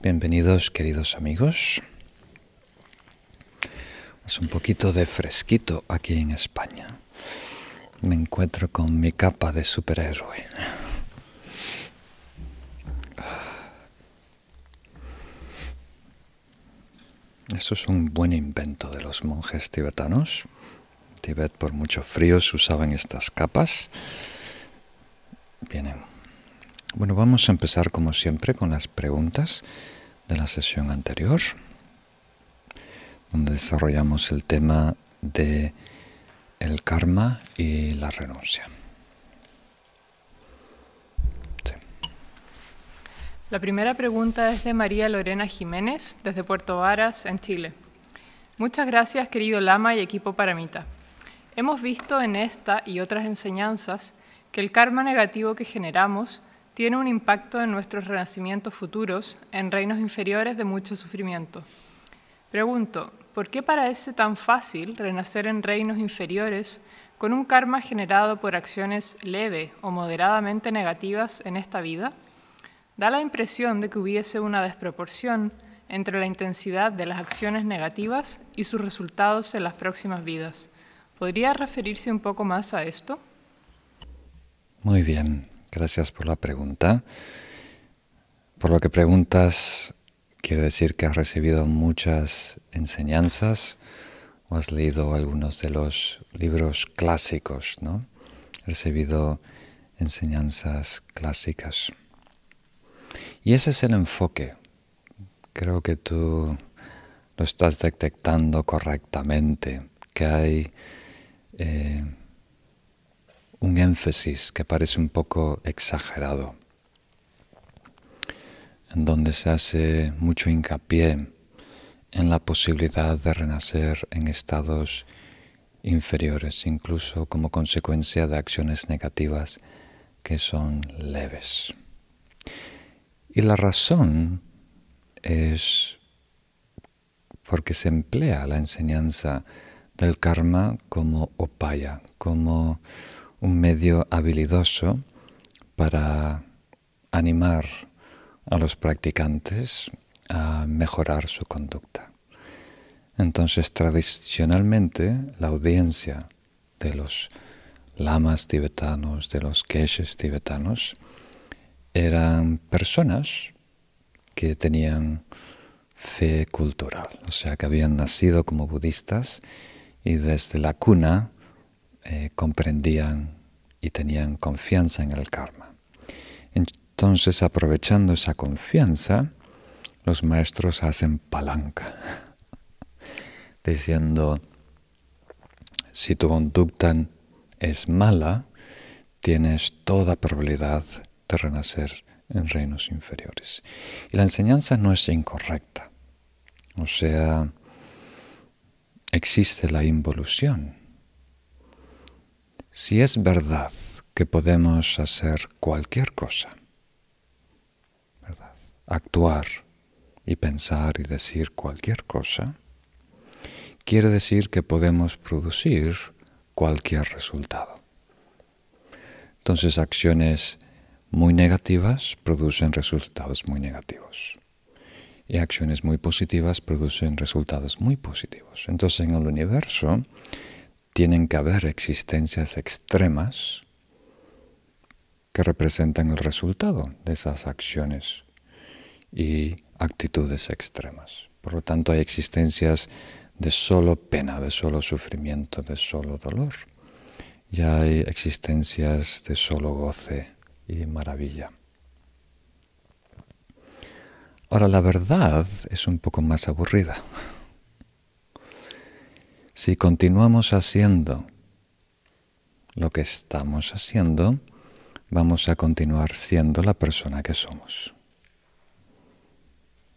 Bienvenidos queridos amigos. Es un poquito de fresquito aquí en España. Me encuentro con mi capa de superhéroe. Eso es un buen invento de los monjes tibetanos. En Tibet por mucho frío se usaban estas capas. Bien. Bueno, vamos a empezar como siempre con las preguntas de la sesión anterior, donde desarrollamos el tema de el karma y la renuncia. La primera pregunta es de María Lorena Jiménez, desde Puerto Varas, en Chile. Muchas gracias, querido Lama y equipo Paramita. Hemos visto en esta y otras enseñanzas que el karma negativo que generamos tiene un impacto en nuestros renacimientos futuros en reinos inferiores de mucho sufrimiento. Pregunto, ¿por qué parece tan fácil renacer en reinos inferiores con un karma generado por acciones leve o moderadamente negativas en esta vida? Da la impresión de que hubiese una desproporción entre la intensidad de las acciones negativas y sus resultados en las próximas vidas. ¿Podría referirse un poco más a esto? Muy bien, gracias por la pregunta. Por lo que preguntas, quiere decir que has recibido muchas enseñanzas o has leído algunos de los libros clásicos, ¿no? Recibido enseñanzas clásicas. Y ese es el enfoque. Creo que tú lo estás detectando correctamente, que hay eh, un énfasis que parece un poco exagerado, en donde se hace mucho hincapié en la posibilidad de renacer en estados inferiores, incluso como consecuencia de acciones negativas que son leves. Y la razón es porque se emplea la enseñanza del karma como opaya, como un medio habilidoso para animar a los practicantes a mejorar su conducta. Entonces, tradicionalmente, la audiencia de los lamas tibetanos, de los keshes tibetanos, eran personas que tenían fe cultural, o sea, que habían nacido como budistas y desde la cuna eh, comprendían y tenían confianza en el karma. Entonces, aprovechando esa confianza, los maestros hacen palanca, diciendo, si tu conducta es mala, tienes toda probabilidad de renacer en reinos inferiores. Y la enseñanza no es incorrecta. O sea, existe la involución. Si es verdad que podemos hacer cualquier cosa, actuar y pensar y decir cualquier cosa, quiere decir que podemos producir cualquier resultado. Entonces acciones muy negativas producen resultados muy negativos. Y acciones muy positivas producen resultados muy positivos. Entonces en el universo tienen que haber existencias extremas que representan el resultado de esas acciones y actitudes extremas. Por lo tanto, hay existencias de solo pena, de solo sufrimiento, de solo dolor. Y hay existencias de solo goce, y maravilla. Ahora la verdad es un poco más aburrida. Si continuamos haciendo lo que estamos haciendo, vamos a continuar siendo la persona que somos.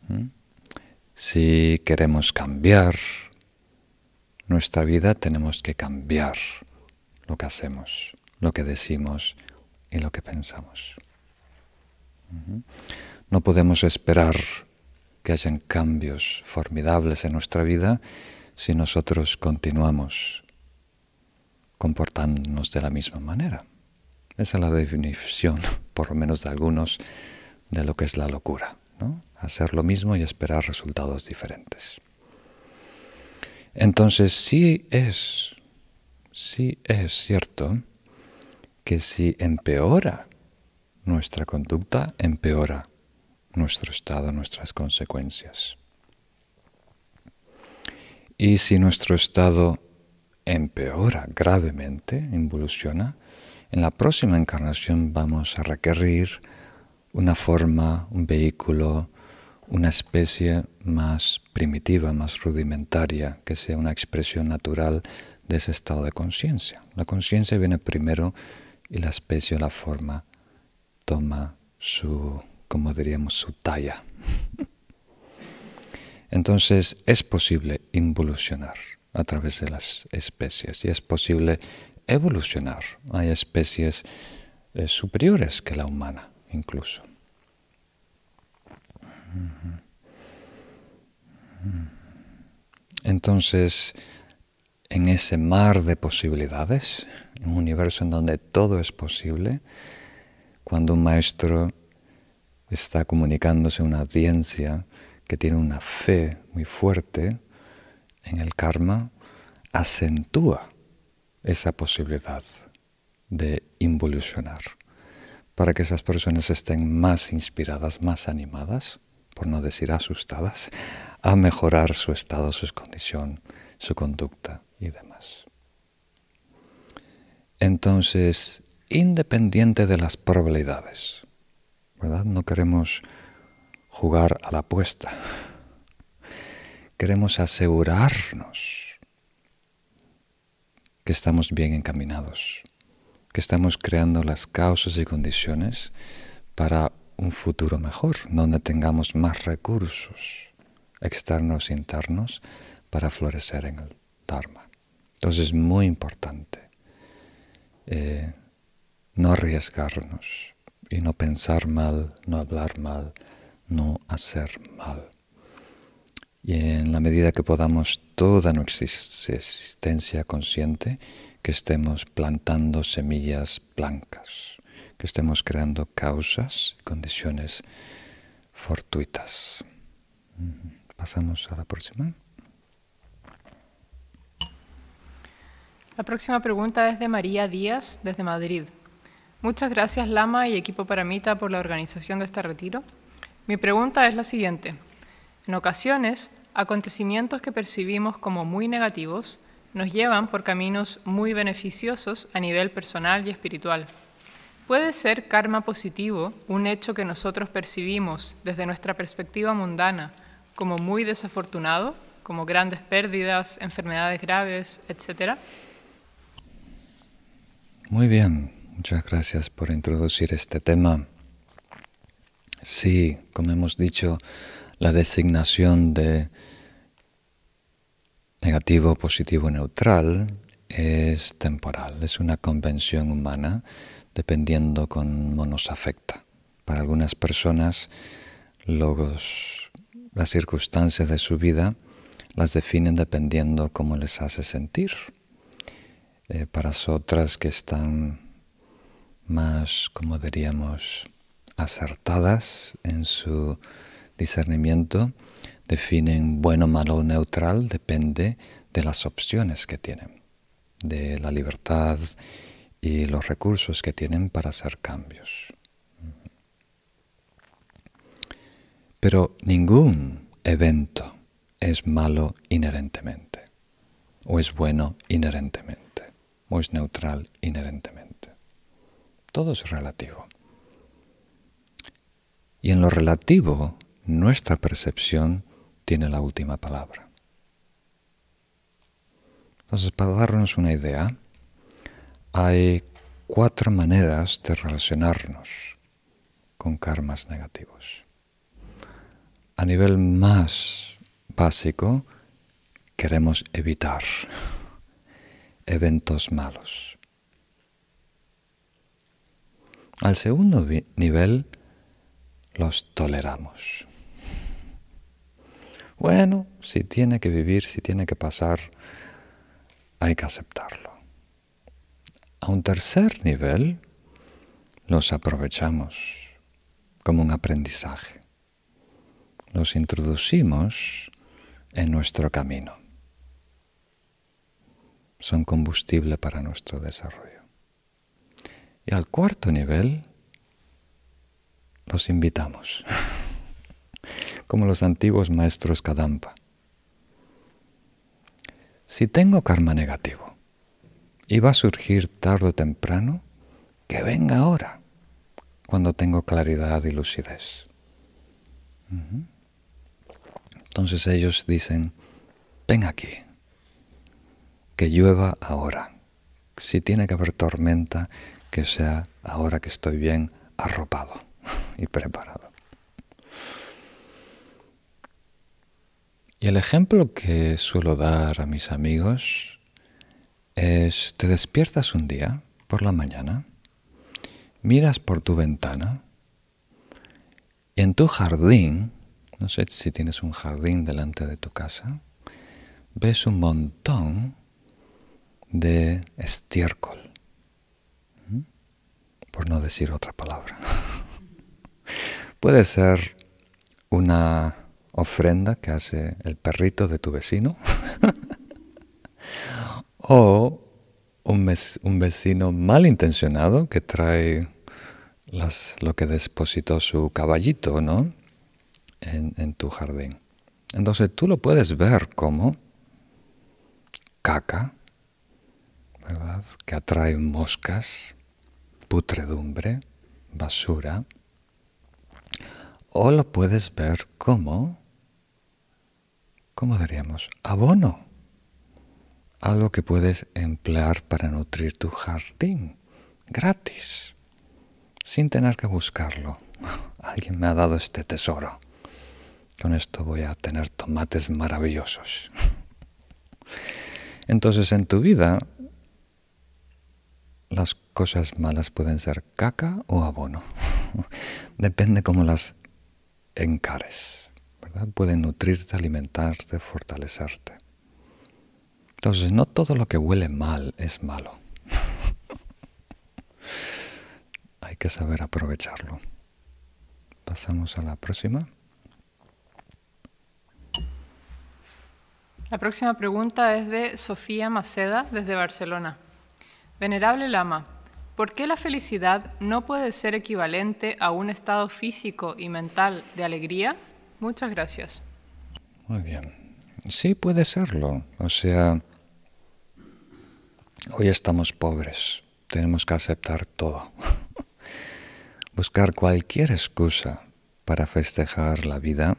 ¿Mm? Si queremos cambiar nuestra vida, tenemos que cambiar lo que hacemos, lo que decimos, y lo que pensamos. No podemos esperar que hayan cambios formidables en nuestra vida si nosotros continuamos comportándonos de la misma manera. Esa es la definición, por lo menos de algunos, de lo que es la locura. hacer lo mismo y esperar resultados diferentes. Entonces sí es, sí es cierto que si empeora nuestra conducta, empeora nuestro estado, nuestras consecuencias. Y si nuestro estado empeora gravemente, involuciona, en la próxima encarnación vamos a requerir una forma, un vehículo, una especie más primitiva, más rudimentaria, que sea una expresión natural de ese estado de conciencia. La conciencia viene primero y la especie o la forma toma su, como diríamos, su talla. Entonces es posible involucionar a través de las especies y es posible evolucionar. Hay especies eh, superiores que la humana incluso. Entonces, en ese mar de posibilidades, un universo en donde todo es posible, cuando un maestro está comunicándose una audiencia que tiene una fe muy fuerte en el karma, acentúa esa posibilidad de involucionar para que esas personas estén más inspiradas, más animadas, por no decir asustadas, a mejorar su estado, su condición, su conducta y demás. Entonces, independiente de las probabilidades, ¿verdad? No queremos jugar a la apuesta. Queremos asegurarnos que estamos bien encaminados, que estamos creando las causas y condiciones para un futuro mejor, donde tengamos más recursos externos e internos para florecer en el Dharma. Entonces es muy importante eh, no arriesgarnos y no pensar mal, no hablar mal, no hacer mal. Y en la medida que podamos toda nuestra existencia consciente, que estemos plantando semillas blancas, que estemos creando causas y condiciones fortuitas. Pasamos a la próxima. La próxima pregunta es de María Díaz, desde Madrid. Muchas gracias Lama y equipo Paramita por la organización de este retiro. Mi pregunta es la siguiente. En ocasiones, acontecimientos que percibimos como muy negativos nos llevan por caminos muy beneficiosos a nivel personal y espiritual. ¿Puede ser karma positivo un hecho que nosotros percibimos desde nuestra perspectiva mundana como muy desafortunado, como grandes pérdidas, enfermedades graves, etcétera? Muy bien, muchas gracias por introducir este tema. Sí, como hemos dicho, la designación de negativo, positivo, neutral es temporal, es una convención humana dependiendo cómo nos afecta. Para algunas personas los, las circunstancias de su vida las definen dependiendo cómo les hace sentir. Eh, para otras que están más, como diríamos, acertadas en su discernimiento, definen bueno, malo neutral, depende de las opciones que tienen, de la libertad y los recursos que tienen para hacer cambios. Pero ningún evento es malo inherentemente, o es bueno inherentemente, o es neutral inherentemente. Todo es relativo. Y en lo relativo, nuestra percepción tiene la última palabra. Entonces, para darnos una idea, hay cuatro maneras de relacionarnos con karmas negativos. A nivel más básico, queremos evitar eventos malos. Al segundo nivel, los toleramos. Bueno, si tiene que vivir, si tiene que pasar, hay que aceptarlo. A un tercer nivel, los aprovechamos como un aprendizaje, los introducimos en nuestro camino. Son combustible para nuestro desarrollo. Y al cuarto nivel los invitamos, como los antiguos maestros Kadampa. Si tengo karma negativo y va a surgir tarde o temprano, que venga ahora, cuando tengo claridad y lucidez. Entonces ellos dicen, ven aquí, que llueva ahora. Si tiene que haber tormenta, que sea ahora que estoy bien arropado y preparado. Y el ejemplo que suelo dar a mis amigos es, te despiertas un día por la mañana, miras por tu ventana y en tu jardín no sé si tienes un jardín delante de tu casa, ves un montón de estiércol, por no decir otra palabra. Puede ser una ofrenda que hace el perrito de tu vecino o un, vecino malintencionado que trae lo que depositó su caballito, ¿no? en, tu jardín. Entonces tú lo puedes ver como caca, ¿verdad? Que atrae moscas, putredumbre, basura. O lo puedes ver como, ¿cómo diríamos? Abono. Algo que puedes emplear para nutrir tu jardín, gratis, sin tener que buscarlo. Alguien me ha dado este tesoro. Con esto voy a tener tomates maravillosos. Entonces en tu vida las cosas malas pueden ser caca o abono. Depende cómo las encares. ¿verdad? Pueden nutrirte, alimentarte, fortalecerte. Entonces no todo lo que huele mal es malo. Hay que saber aprovecharlo. Pasamos a la próxima. La próxima pregunta es de Sofía Maceda desde Barcelona. Venerable Lama, ¿por qué la felicidad no puede ser equivalente a un estado físico y mental de alegría? Muchas gracias. Muy bien. Sí puede serlo. O sea, hoy estamos pobres. Tenemos que aceptar todo. Buscar cualquier excusa para festejar la vida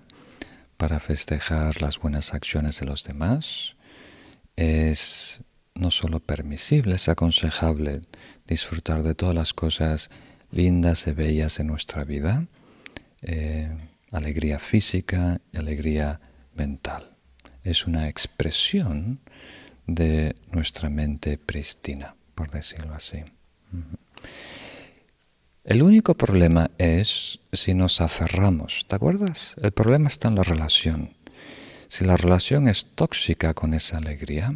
para festejar las buenas acciones de los demás. Es no solo permisible, es aconsejable disfrutar de todas las cosas lindas y bellas en nuestra vida, eh, alegría física y alegría mental. Es una expresión de nuestra mente pristina, por decirlo así. El único problema es si nos aferramos, ¿te acuerdas? El problema está en la relación. Si la relación es tóxica con esa alegría,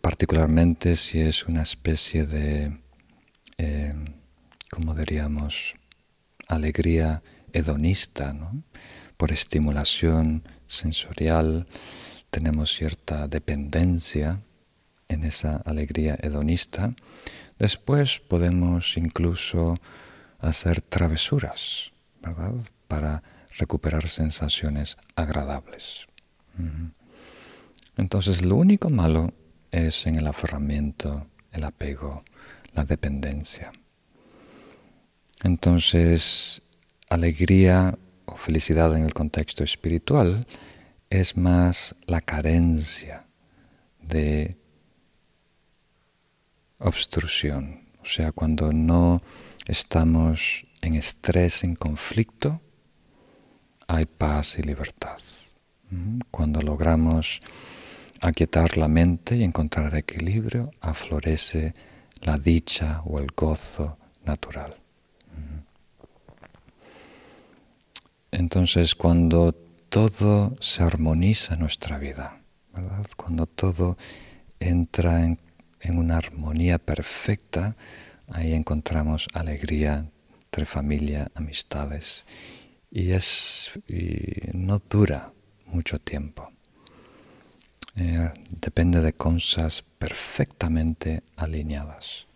particularmente si es una especie de, eh, ¿cómo diríamos?, alegría hedonista, por estimulación sensorial, tenemos cierta dependencia en esa alegría hedonista, Después podemos incluso hacer travesuras, ¿verdad? Para recuperar sensaciones agradables. Entonces lo único malo es en el aferramiento, el apego, la dependencia. Entonces, alegría o felicidad en el contexto espiritual es más la carencia de obstrucción, o sea, cuando no estamos en estrés, en conflicto, hay paz y libertad. Cuando logramos aquietar la mente y encontrar equilibrio, aflorece la dicha o el gozo natural. Entonces, cuando todo se armoniza en nuestra vida, ¿verdad? cuando todo entra en una armonía perfecta, ahí encontramos alegría entre familia, amistades y, es, no dura mucho tiempo. Eh, depende de cosas perfectamente alineadas.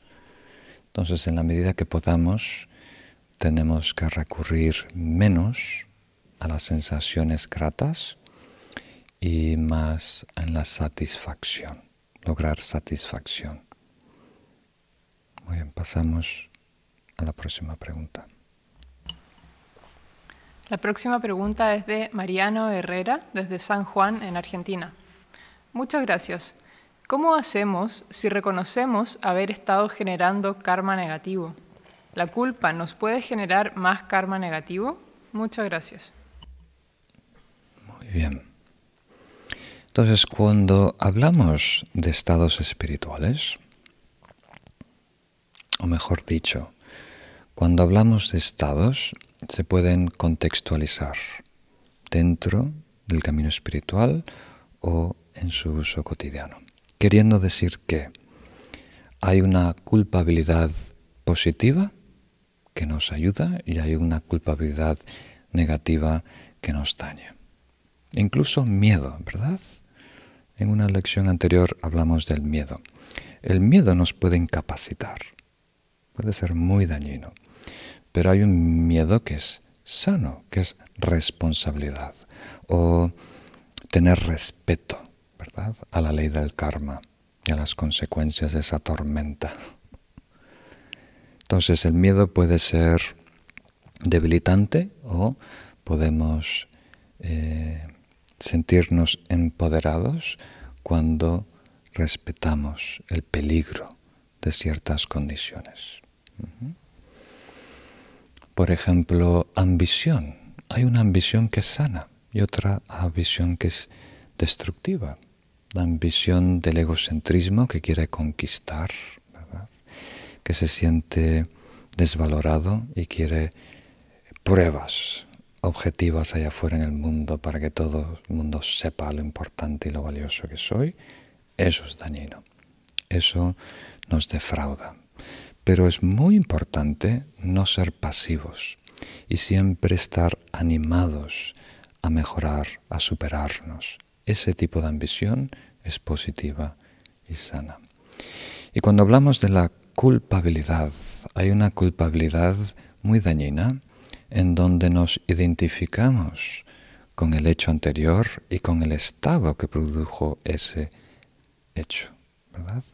Entonces, en la medida que podamos, tenemos que recurrir menos a las sensaciones gratas y más en la satisfacción, lograr satisfacción. Muy bien, pasamos a la próxima pregunta. La próxima pregunta es de Mariano Herrera desde San Juan, en Argentina. Muchas gracias. ¿Cómo hacemos si reconocemos haber estado generando karma negativo? ¿La culpa nos puede generar más karma negativo? Muchas gracias. Muy bien. Entonces, cuando hablamos de estados espirituales, o mejor dicho, cuando hablamos de estados, se pueden contextualizar dentro del camino espiritual o en su uso cotidiano. Queriendo decir que hay una culpabilidad positiva que nos ayuda y hay una culpabilidad negativa que nos daña. Incluso miedo, ¿verdad? En una lección anterior hablamos del miedo. El miedo nos puede incapacitar, puede ser muy dañino. Pero hay un miedo que es sano, que es responsabilidad o tener respeto, A la ley del karma y a las consecuencias de esa tormenta. Entonces el miedo puede ser debilitante o podemos eh, sentirnos empoderados cuando respetamos el peligro de ciertas condiciones. Por ejemplo, ambición. Hay una ambición que es sana y otra ambición que es destructiva. La ambición del egocentrismo que quiere conquistar, que se siente desvalorado y quiere pruebas objetivas allá afuera en el mundo para que todo el mundo sepa lo importante y lo valioso que soy, eso es dañino. Eso nos defrauda. Pero es muy importante no ser pasivos y siempre estar animados a mejorar, a superarnos. Ese tipo de ambición es positiva y sana. Y cuando hablamos de la culpabilidad, hay una culpabilidad muy dañina en donde nos identificamos con el hecho anterior y con el estado que produjo ese hecho.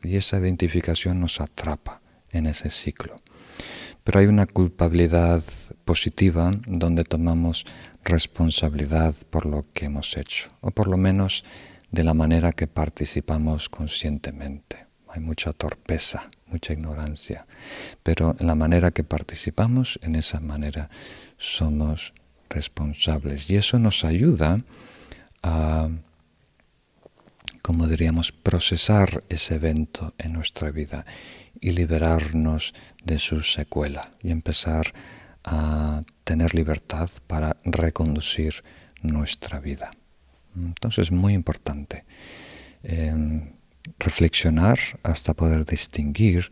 Y esa identificación nos atrapa en ese ciclo. Pero hay una culpabilidad positiva donde tomamos responsabilidad por lo que hemos hecho, o por lo menos de la manera que participamos conscientemente. Hay mucha torpeza, mucha ignorancia, pero en la manera que participamos, en esa manera somos responsables. Y eso nos ayuda a, como diríamos, procesar ese evento en nuestra vida y liberarnos de su secuela y empezar a tener libertad para reconducir nuestra vida. Entonces es muy importante em, reflexionar hasta poder distinguir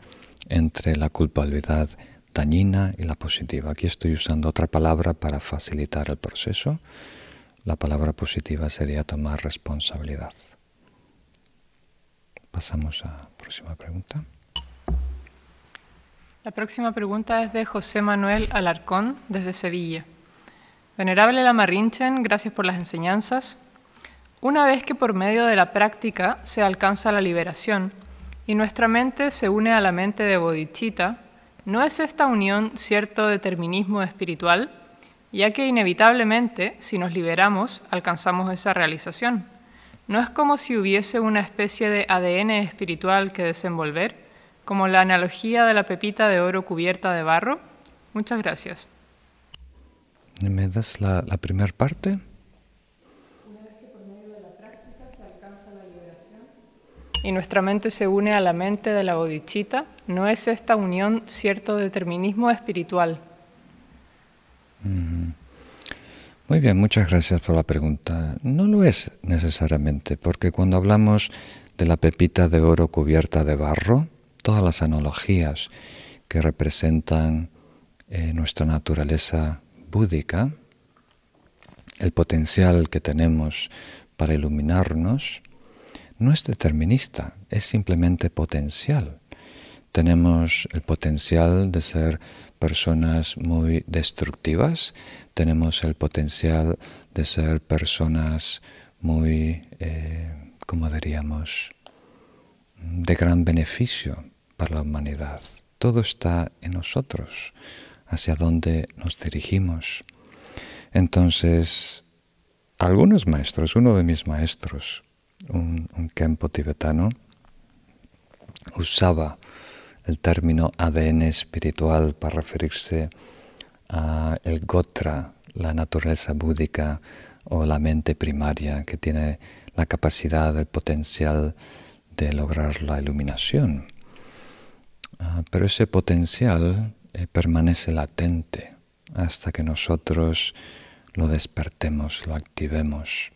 entre la culpabilidad dañina y la positiva. Aquí estoy usando otra palabra para facilitar el proceso. La palabra positiva sería tomar responsabilidad. Pasamos a la próxima pregunta. La próxima pregunta es de José Manuel Alarcón, desde Sevilla. Venerable Lamarrinchen, gracias por las enseñanzas. Una vez que por medio de la práctica se alcanza la liberación y nuestra mente se une a la mente de Bodhicitta, ¿no es esta unión cierto determinismo espiritual? Ya que inevitablemente, si nos liberamos, alcanzamos esa realización. ¿No es como si hubiese una especie de ADN espiritual que desenvolver? como la analogía de la pepita de oro cubierta de barro? Muchas gracias. ¿Me das la, primera parte? Y nuestra mente se une a la mente de la bodichita, ¿no es esta unión cierto determinismo espiritual? Muy bien, muchas gracias por la pregunta. No lo es necesariamente, porque cuando hablamos de la pepita de oro cubierta de barro, todas las analogías que representan eh, nuestra naturaleza búdica, el potencial que tenemos para iluminarnos no es determinista, es simplemente potencial. Tenemos el potencial de ser personas muy destructivas, tenemos el potencial de ser personas muy, eh, como diríamos, de gran beneficio para la humanidad. Todo está en nosotros, hacia dónde nos dirigimos. Entonces, algunos maestros, uno de mis maestros, un, un tibetano, usaba el término ADN espiritual para referirse a el Gotra, la naturaleza búdica o la mente primaria que tiene la capacidad, el potencial de lograr la iluminación. Ah, pero ese potencial eh, permanece latente hasta que nosotros lo despertemos, lo activemos.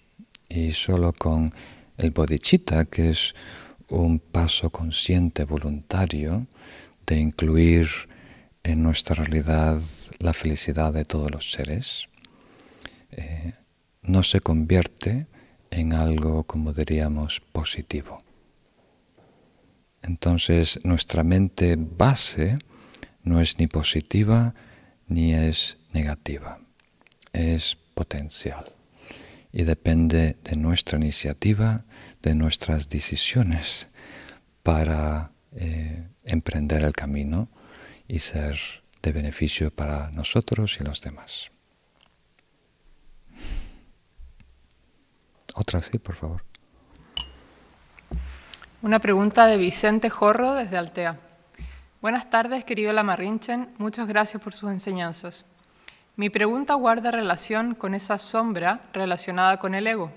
Y solo con el bodhicitta, que es un paso consciente, voluntario, de incluir en nuestra realidad la felicidad de todos los seres, eh, no se convierte en algo, como diríamos, positivo. Entonces nuestra mente base no es ni positiva ni es negativa, es potencial y depende de nuestra iniciativa, de nuestras decisiones para eh, emprender el camino y ser de beneficio para nosotros y los demás. Otra sí, por favor. Una pregunta de Vicente Jorro desde Altea. Buenas tardes, querido Lamarrinchen. Muchas gracias por sus enseñanzas. Mi pregunta guarda relación con esa sombra relacionada con el ego.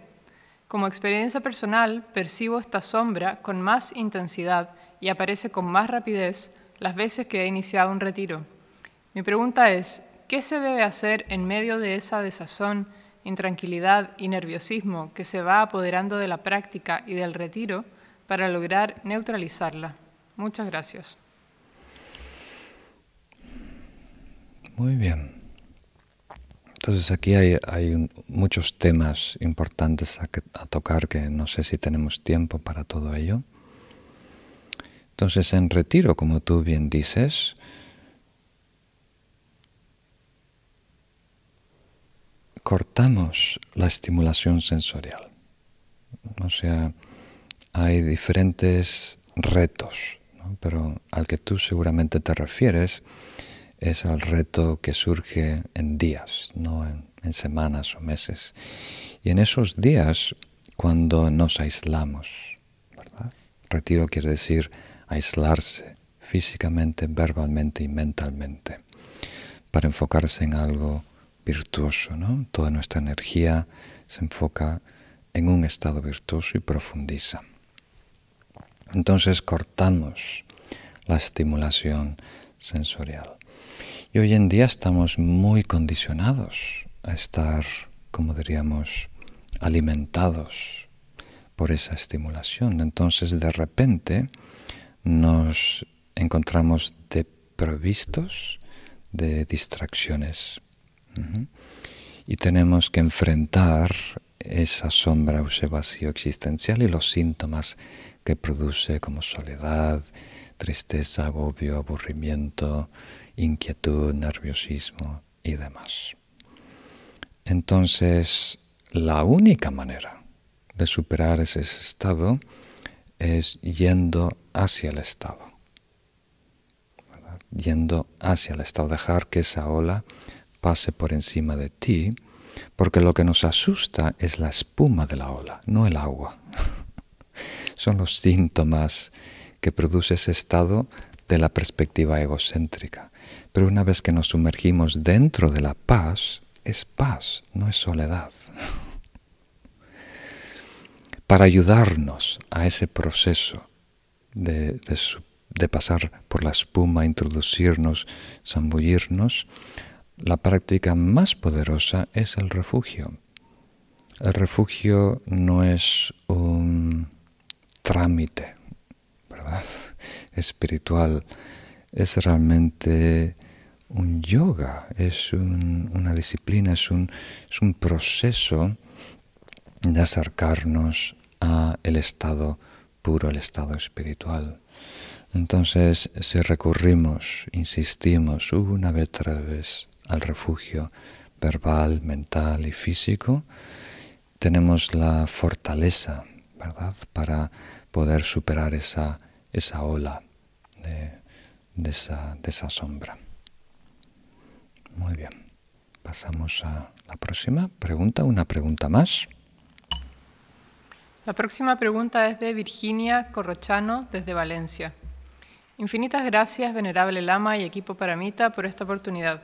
Como experiencia personal, percibo esta sombra con más intensidad y aparece con más rapidez las veces que he iniciado un retiro. Mi pregunta es, ¿qué se debe hacer en medio de esa desazón, intranquilidad y nerviosismo que se va apoderando de la práctica y del retiro para lograr neutralizarla? Muchas gracias. Muy bien. Entonces aquí hay, muchos temas importantes a, tocar que no sé si tenemos tiempo para todo ello. Entonces en retiro, como tú bien dices, cortamos la estimulación sensorial. O sea, hay diferentes retos, pero al que tú seguramente te refieres es el reto que surge en días, no en, semanas o meses. Y en esos días, cuando nos aislamos, ¿verdad? Retiro quiere decir aislarse físicamente, verbalmente y mentalmente, para enfocarse en algo virtuoso, ¿no? Toda nuestra energía se enfoca en un estado virtuoso y profundiza. Entonces cortamos la estimulación sensorial. Y hoy en día estamos muy condicionados a estar, como diríamos, alimentados por esa estimulación. Entonces de repente nos encontramos desprovistos de distracciones. Y tenemos que enfrentar esa sombra o ese vacío existencial y los síntomas que produce como soledad, tristeza, agobio, aburrimiento, inquietud, nerviosismo y demás. Entonces, la única manera de superar ese estado es yendo hacia el estado. Yendo hacia el estado, dejar que esa ola pase por encima de ti, porque lo que nos asusta es la espuma de la ola, no el agua. Son los síntomas que produce ese estado de la perspectiva egocéntrica. Pero una vez que nos sumergimos dentro de la paz, es paz, no es soledad. Para ayudarnos a ese proceso de, pasar por la espuma, introducirnos, zambullirnos, la práctica más poderosa es el refugio. El refugio no es un trámite. Espiritual. Es realmente un yoga, es una disciplina, es un, es un proceso de acercarnos a el estado puro, el estado espiritual. Entonces, si recurrimos, insistimos una vez otra vez al refugio verbal, mental y físico, tenemos la fortaleza, ¿verdad?, para poder superar esa, esa ola de esa sombra. Muy bien. Pasamos a la próxima pregunta, una pregunta más. La próxima pregunta es de Virginia Corrochano desde Valencia. Infinitas gracias, venerable Lama y equipo Paramita, por esta oportunidad.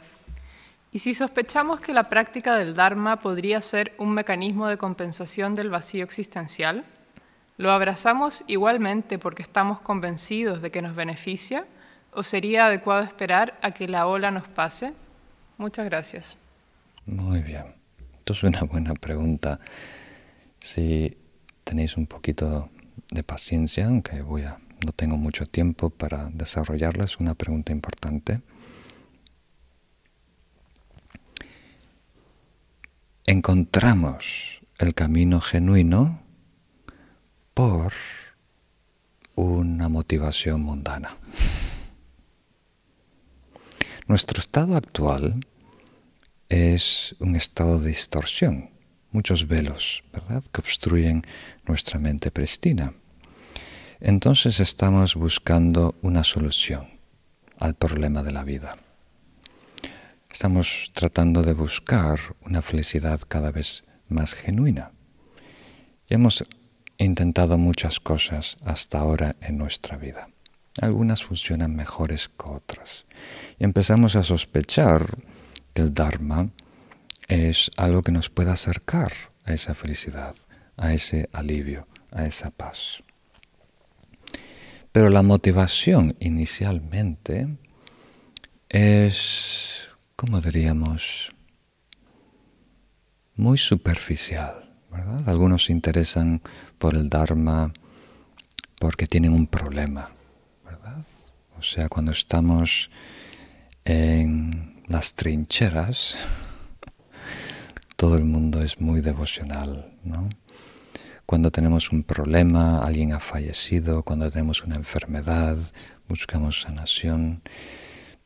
Y si sospechamos que la práctica del Dharma podría ser un mecanismo de compensación del vacío existencial, ¿lo abrazamos igualmente porque estamos convencidos de que nos beneficia? ¿O sería adecuado esperar a que la ola nos pase? Muchas gracias. Muy bien. Esto es una buena pregunta. Si tenéis un poquito de paciencia, aunque voy a, no tengo mucho tiempo para desarrollarla, es una pregunta importante. Encontramos el camino genuino por una motivación mundana. Nuestro estado actual es un estado de distorsión, muchos velos, ¿verdad?, que obstruyen nuestra mente pristina. Entonces estamos buscando una solución al problema de la vida. Estamos tratando de buscar una felicidad cada vez más genuina. Y hemos intentado muchas cosas hasta ahora en nuestra vida. Algunas funcionan mejores que otras. Y empezamos a sospechar que el Dharma es algo que nos puede acercar a esa felicidad, a ese alivio, a esa paz. Pero la motivación inicialmente es, como diríamos, muy superficial. ¿verdad? Algunos se interesan por el Dharma porque tienen un problema. O sea, cuando estamos en las trincheras, todo el mundo es muy devocional, ¿no? Cuando tenemos un problema, alguien ha fallecido, cuando tenemos una enfermedad, buscamos sanación.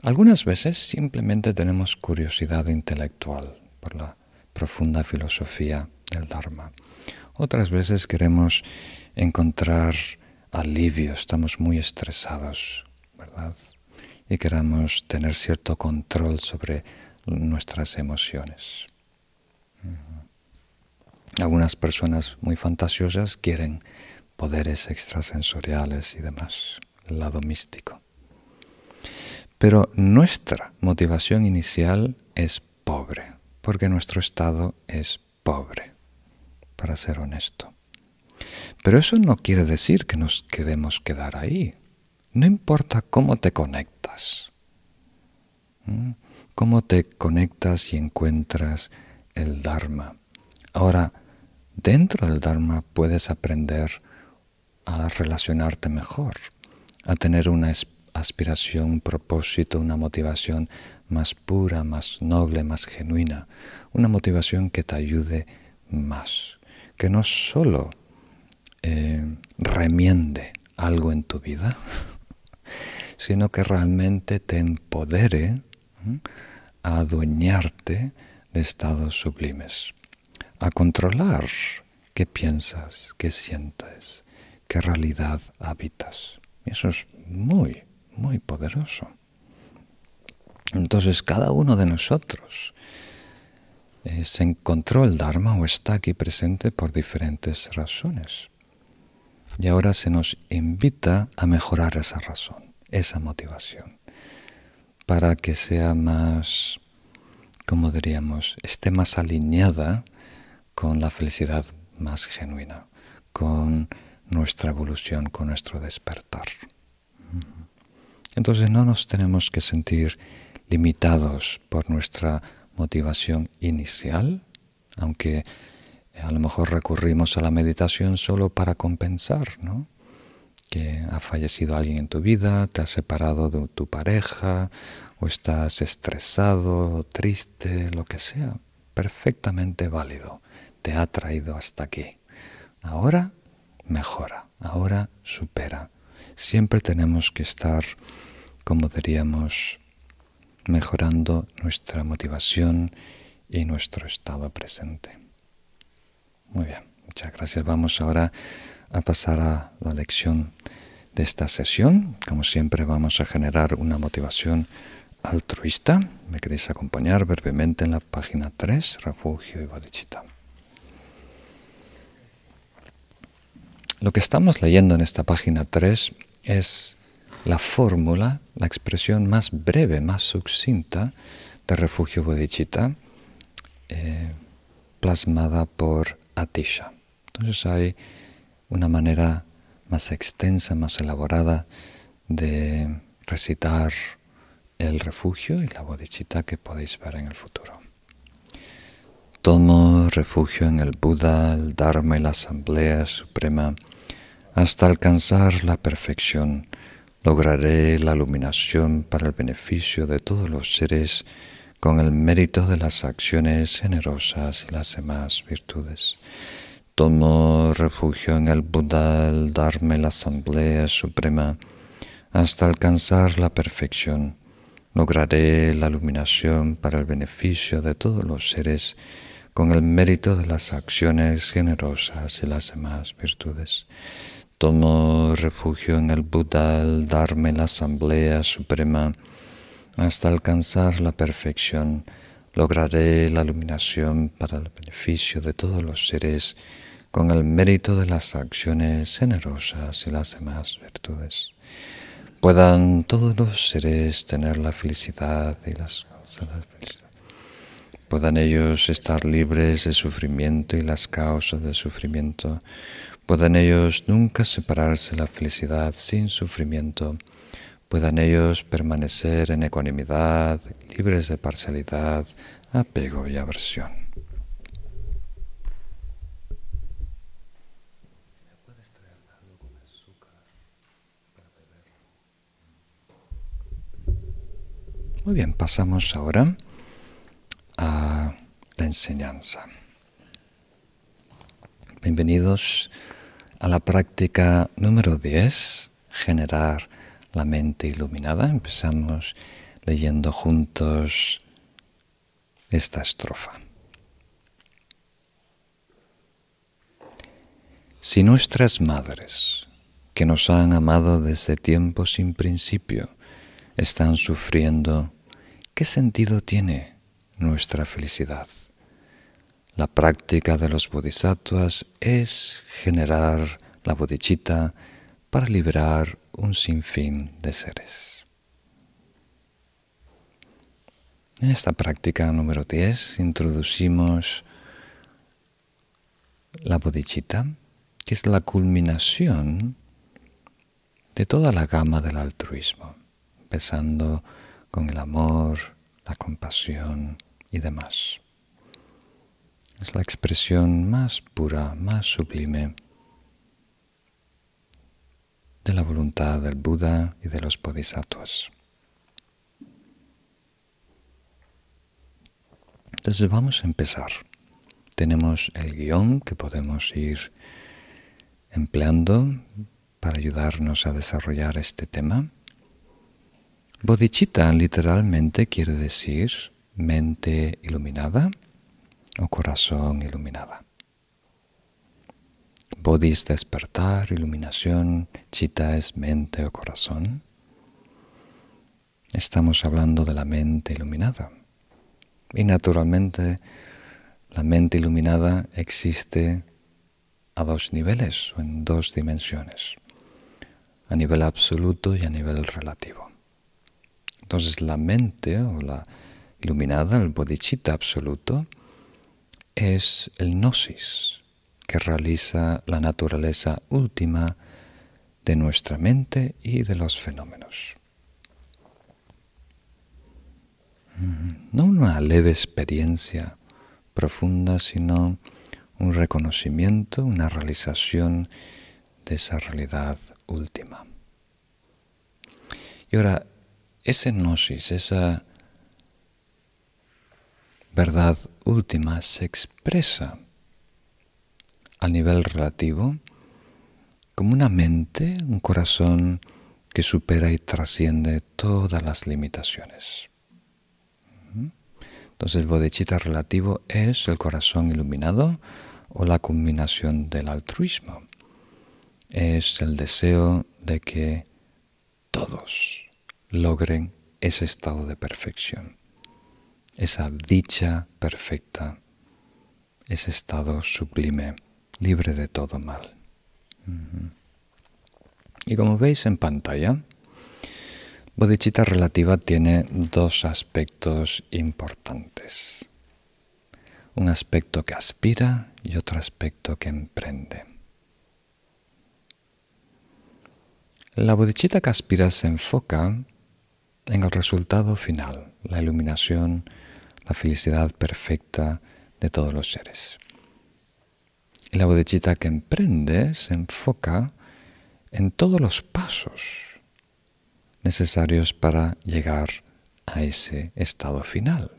Algunas veces simplemente tenemos curiosidad intelectual por la profunda filosofía del Dharma. Otras veces queremos encontrar alivio, estamos muy estresados, y queramos tener cierto control sobre nuestras emociones. Algunas personas muy fantasiosas quieren poderes extrasensoriales y demás, el lado místico. Pero nuestra motivación inicial es pobre, porque nuestro estado es pobre, para ser honesto. Pero eso no quiere decir que nos quedemos quedar ahí. No importa cómo te conectas, cómo te conectas y encuentras el Dharma. Ahora, dentro del Dharma puedes aprender a relacionarte mejor, a tener una aspiración, un propósito, una motivación más pura, más noble, más genuina, una motivación que te ayude más, que no solo eh, remiende algo en tu vida, sino que realmente te empodere a adueñarte de estados sublimes, a controlar qué piensas, qué sientes, qué realidad habitas. Eso es muy, muy poderoso. Entonces cada uno de nosotros eh, se encontró el Dharma o está aquí presente por diferentes razones. Y ahora se nos invita a mejorar esa razón, esa motivación, para que sea más, como diríamos, esté más alineada con la felicidad más genuina, con nuestra evolución, con nuestro despertar. Entonces no nos tenemos que sentir limitados por nuestra motivación inicial, aunque a lo mejor recurrimos a la meditación solo para compensar, ¿no? Que ha fallecido alguien en tu vida, te has separado de tu pareja, o estás estresado, triste, lo que sea, perfectamente válido. Te ha traído hasta aquí. Ahora mejora, ahora supera. Siempre tenemos que estar, como diríamos, mejorando nuestra motivación y nuestro estado presente. Muy bien, muchas gracias. Vamos ahora a pasar a la lección de esta sesión. Como siempre vamos a generar una motivación altruista. ¿Me queréis acompañar brevemente en la página 3, refugio y bodhicitta? Lo que estamos leyendo en esta página 3 es la fórmula, la expresión más breve, más sucinta de refugio bodhicitta, eh, plasmada por Atisha. Entonces hay una manera más extensa, más elaborada de recitar el refugio y la bodhicitta que podéis ver en el futuro. Tomo refugio en el Buda, el Dharma y la Asamblea Suprema hasta alcanzar la perfección. Lograré la iluminación para el beneficio de todos los seres con el mérito de las acciones generosas y las demás virtudes. Tomo refugio en el Buda, el Dharma y la Asamblea Suprema hasta alcanzar la perfección lograré la iluminación para el beneficio de todos los seres con el mérito de las acciones generosas y las demás virtudes. Tomo refugio en el Buda, el Dharma la Asamblea Suprema, hasta alcanzar la perfección. Lograré la iluminación para el beneficio de todos los seres con el mérito de las acciones generosas y las demás virtudes puedan todos los seres tener la felicidad y las Puedan ellos estar libres de sufrimiento y las causas del sufrimiento. Puedan ellos nunca separarse de la felicidad sin sufrimiento. Puedan ellos permanecer en ecuanimidad, libres de parcialidad, apego y aversión. Muy bien, pasamos ahora a la enseñanza. Bienvenidos a la práctica número 10, generar la mente iluminada. Empezamos leyendo juntos esta estrofa. Si nuestras madres, que nos han amado desde tiempo sin principio, están sufriendo ¿Qué sentido tiene nuestra felicidad? La práctica de los bodhisattvas es generar la bodhicitta para liberar un sinfín de seres. En esta práctica número 10 introducimos la bodhicitta, que es la culminación de toda la gama del altruismo, empezando con el amor, la compasión y demás. Es la expresión más pura, más sublime de la voluntad del Buda y de los bodhisattvas. Entonces vamos a empezar. Tenemos el guion que podemos ir empleando para ayudarnos a desarrollar este tema. Bodhicitta literalmente quiere decir mente iluminada o corazón iluminada. Bodhi es despertar, iluminación, chitta es mente o corazón. Estamos hablando de la mente iluminada. Y naturalmente la mente iluminada existe a dos niveles o en dos dimensiones, a nivel absoluto y a nivel relativo. Entonces la mente o la iluminada, el bodhicitta absoluto, es el gnosis que realiza la naturaleza última de nuestra mente y de los fenómenos. Mm, no una leve experiencia profunda, sino un reconocimiento, una realización de esa realidad última. Y ahora, ese gnosis, esa verdad última se expresa a nivel relativo como una mente, un corazón que supera y trasciende todas las limitaciones. Entonces, bodhicitta relativo es el corazón iluminado o la combinación del altruismo. Es el deseo de que todos logren ese estado de perfección, esa dicha perfecta, ese estado sublime, libre de todo mal. Y como veis en pantalla, Bodhicitta relativa tiene dos aspectos importantes. Un aspecto que aspira y otro aspecto que emprende. La bodhicitta que aspira se enfoca en el resultado final, la iluminación, la felicidad perfecta de todos los seres. La bodhicitta que emprende se enfoca en todos los pasos necesarios para llegar a ese estado final.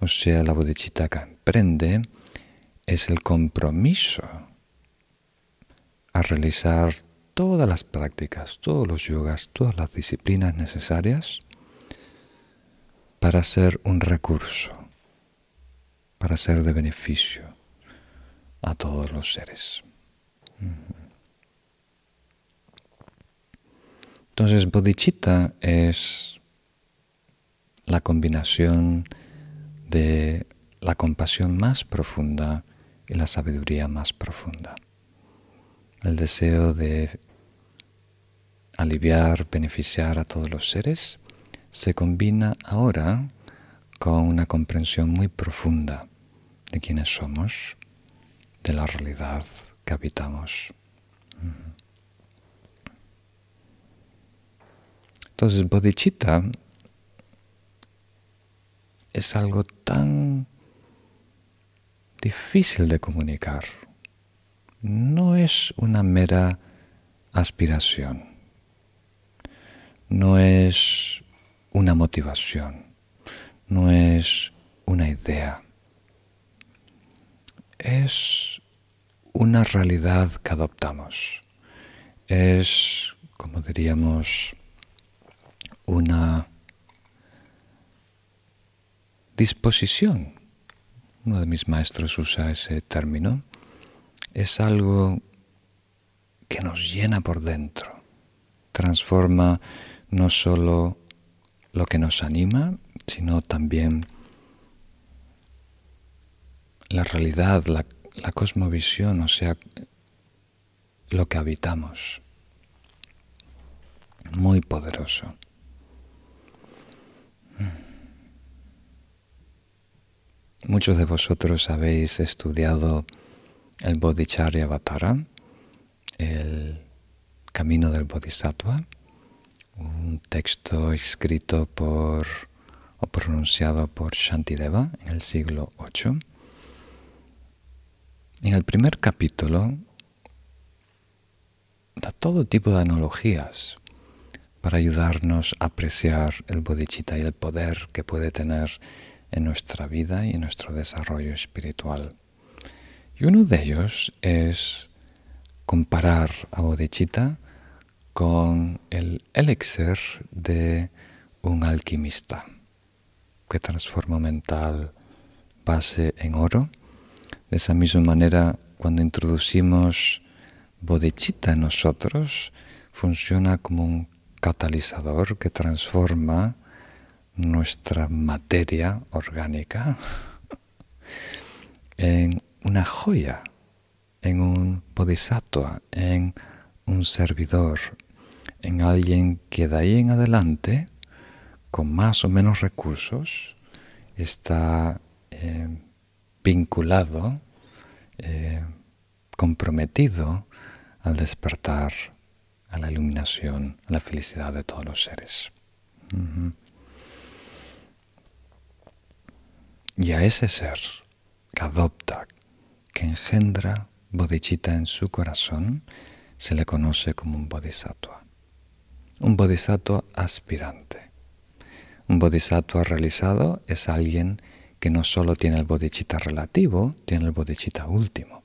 O sea, la bodhicitta que emprende es el compromiso a realizar todas las prácticas, todos los yogas, todas las disciplinas necesarias para ser un recurso, para ser de beneficio a todos los seres. Entonces, bodhicitta es la combinación de la compasión más profunda y la sabiduría más profunda. El deseo de aliviar, beneficiar a todos los seres se combina ahora con una comprensión muy profunda de quiénes somos, de la realidad que habitamos. Entonces, bodhicitta es algo tan difícil de comunicar. No es una mera aspiración, no es una motivación, no es una idea. Es una realidad que adoptamos. Es, como diríamos, una disposición. Uno de mis maestros usa ese término. Es algo que nos llena por dentro, transforma no solo lo que nos anima, sino también la realidad, la, la cosmovisión, o sea, lo que habitamos. Muy poderoso. Muchos de vosotros habéis estudiado el Bodhicharya Avatara, el camino del Bodhisattva, un texto escrito por o pronunciado por Shantideva en el siglo VIII. En el primer capítulo da todo tipo de analogías para ayudarnos a apreciar el bodhicitta y el poder que puede tener en nuestra vida y en nuestro desarrollo espiritual. Y uno de ellos es comparar a bodhicitta con el elixir de un alquimista que transforma mental base en oro. De esa misma manera, cuando introducimos bodhicitta en nosotros, funciona como un catalizador que transforma nuestra materia orgánica en una joya, en un bodhisattva, en un servidor, en alguien que de ahí en adelante, con más o menos recursos, está eh, vinculado, eh, comprometido al despertar, a la iluminación, a la felicidad de todos los seres. Y a ese ser que adopta, que engendra bodhicitta en su corazón, se le conoce como un bodhisattva. Un bodhisattva aspirante. Un bodhisattva realizado es alguien que no solo tiene el bodhicitta relativo, tiene el bodhicitta último.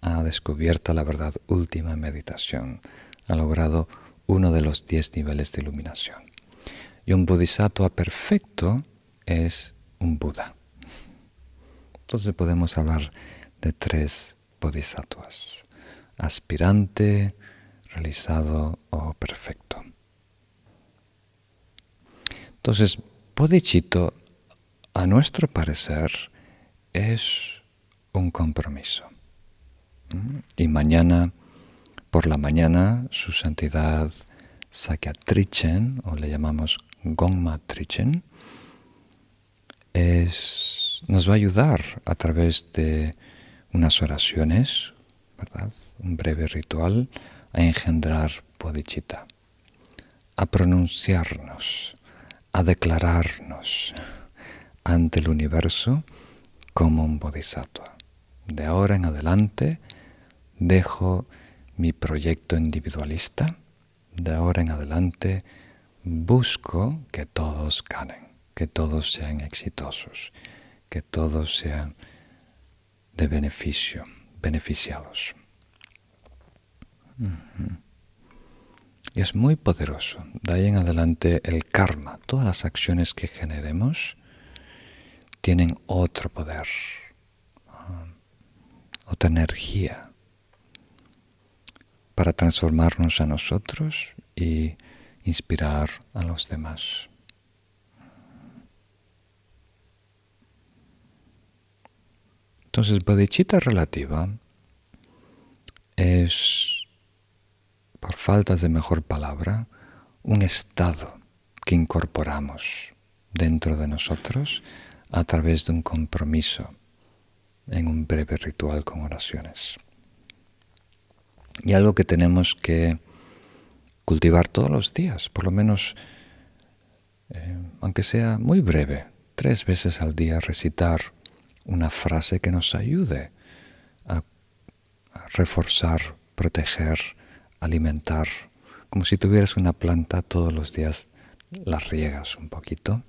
Ha descubierto la verdad última en meditación, ha logrado uno de los diez niveles de iluminación. Y un bodhisattva perfecto es un Buda. Entonces podemos hablar de tres bodhisattvas, aspirante, realizado o perfecto. Entonces, bodhicitta, a nuestro parecer, es un compromiso. Y mañana, por la mañana, su santidad Sakya-Trichen, o le llamamos Gongma Trichen, es, nos va a ayudar a través de unas oraciones, ¿verdad? un breve ritual, a engendrar bodhicitta, a pronunciarnos, a declararnos ante el universo como un bodhisattva. De ahora en adelante dejo mi proyecto individualista, de ahora en adelante busco que todos ganen que todos sean exitosos, que todos sean de beneficio, beneficiados. Y es muy poderoso. De ahí en adelante el karma, todas las acciones que generemos, tienen otro poder, ah, otra energía para transformarnos a nosotros y inspirar a los demás. Entonces, bodhicitta relativa es, por falta de mejor palabra, un estado que incorporamos dentro de nosotros a través de un compromiso en un breve ritual con oraciones. Y algo que tenemos que cultivar todos los días, por lo menos, eh, aunque sea muy breve, tres veces al día recitar una frase que nos ayude a, reforzar, proteger, alimentar, como si tuvieras una planta todos los días la riegas un poquito.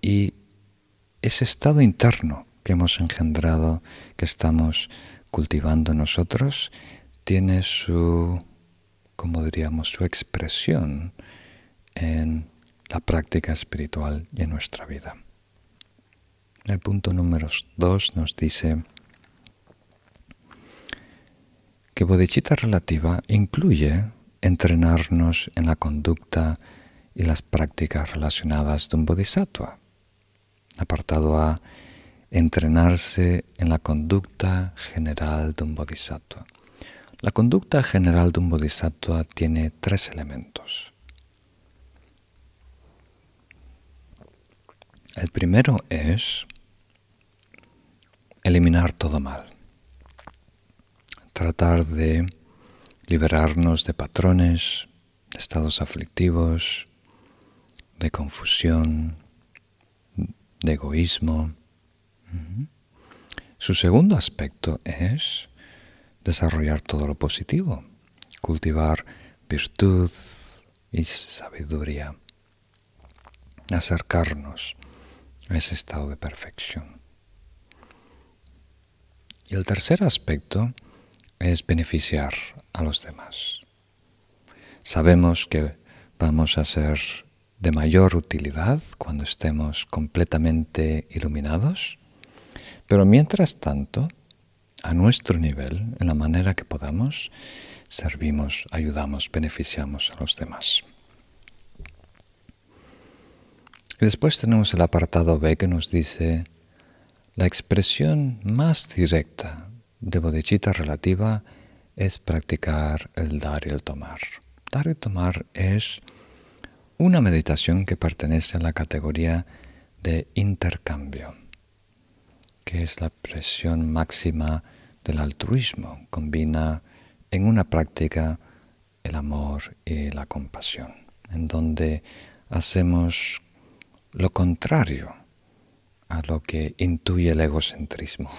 Y ese estado interno que hemos engendrado, que estamos cultivando nosotros, tiene su, como diríamos, su expresión en la práctica espiritual y en nuestra vida. El punto número dos nos dice que bodhicitta relativa incluye entrenarnos en la conducta y las prácticas relacionadas de un bodhisattva. Apartado A, entrenarse en la conducta general de un bodhisattva. La conducta general de un bodhisattva tiene tres elementos. El primero es eliminar todo mal. Tratar de liberarnos de patrones, de estados aflictivos, de confusión, de egoísmo. Su segundo aspecto es desarrollar todo lo positivo, cultivar virtud y sabiduría, acercarnos ese estado de perfección. Y el tercer aspecto es beneficiar a los demás. Sabemos que vamos a ser de mayor utilidad cuando estemos completamente iluminados, pero mientras tanto, a nuestro nivel, en la manera que podamos, servimos, ayudamos, beneficiamos a los demás. Después tenemos el apartado B que nos dice la expresión más directa de bodhicitta relativa es practicar el dar y el tomar. Dar y tomar es una meditación que pertenece a la categoría de intercambio, que es la expresión máxima del altruismo. Combina en una práctica el amor y la compasión, en donde hacemos lo contrario a lo que intuye el egocentrismo.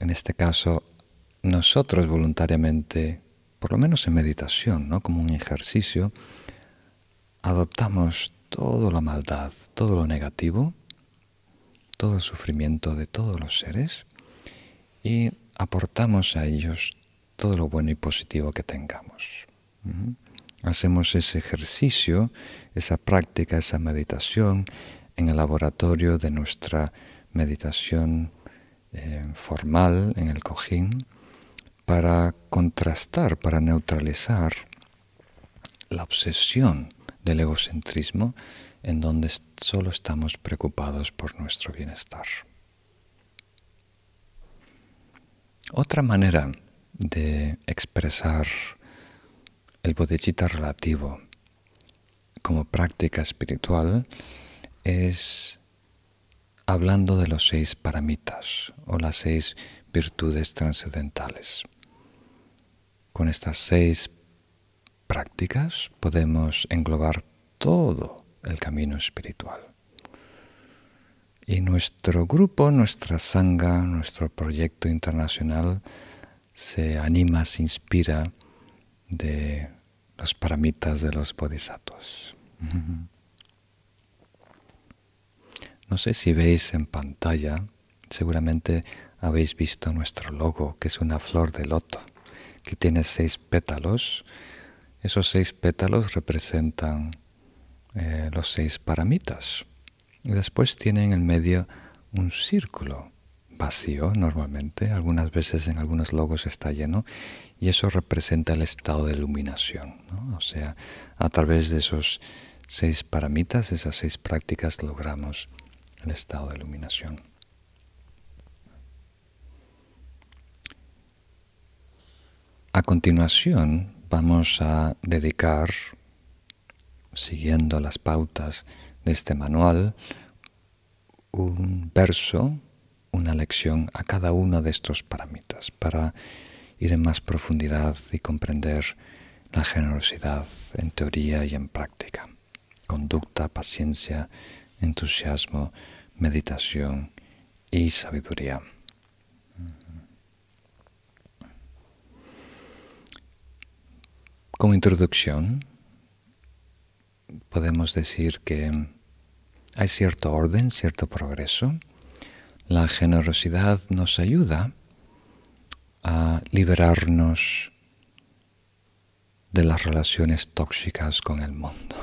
En este caso, nosotros voluntariamente, por lo menos en meditación, ¿no? como un ejercicio, adoptamos toda la maldad, todo lo negativo, todo el sufrimiento de todos los seres y aportamos a ellos todo lo bueno y positivo que tengamos. Hacemos ese ejercicio, esa práctica, esa meditación en el laboratorio de nuestra meditación eh, formal, en el cojín, para contrastar, para neutralizar la obsesión del egocentrismo en donde solo estamos preocupados por nuestro bienestar. Otra manera de expresar el bodhicitta relativo como práctica espiritual es hablando de los seis paramitas o las seis virtudes trascendentales. Con estas seis prácticas podemos englobar todo el camino espiritual. Y nuestro grupo, nuestra sangha, nuestro proyecto internacional se anima, se inspira de los paramitas de los bodhisattvas. No sé si veis en pantalla, seguramente habéis visto nuestro logo, que es una flor de loto, que tiene seis pétalos. Esos seis pétalos representan eh, los seis paramitas. Y después tiene en el medio un círculo vacío normalmente, algunas veces en algunos logos está lleno, y eso representa el estado de iluminación. O sea, a través de esos seis paramitas, esas seis prácticas, logramos el estado de iluminación. A continuación vamos a dedicar siguiendo las pautas de este manual, un verso, una lección a cada uno de estos paramitas para ir en más profundidad y comprender la generosidad en teoría y en práctica, conducta, paciencia, entusiasmo, meditación y sabiduría. Como introducción, podemos decir que hay cierto orden, cierto progreso. La generosidad nos ayuda a liberarnos de las relaciones tóxicas con el mundo.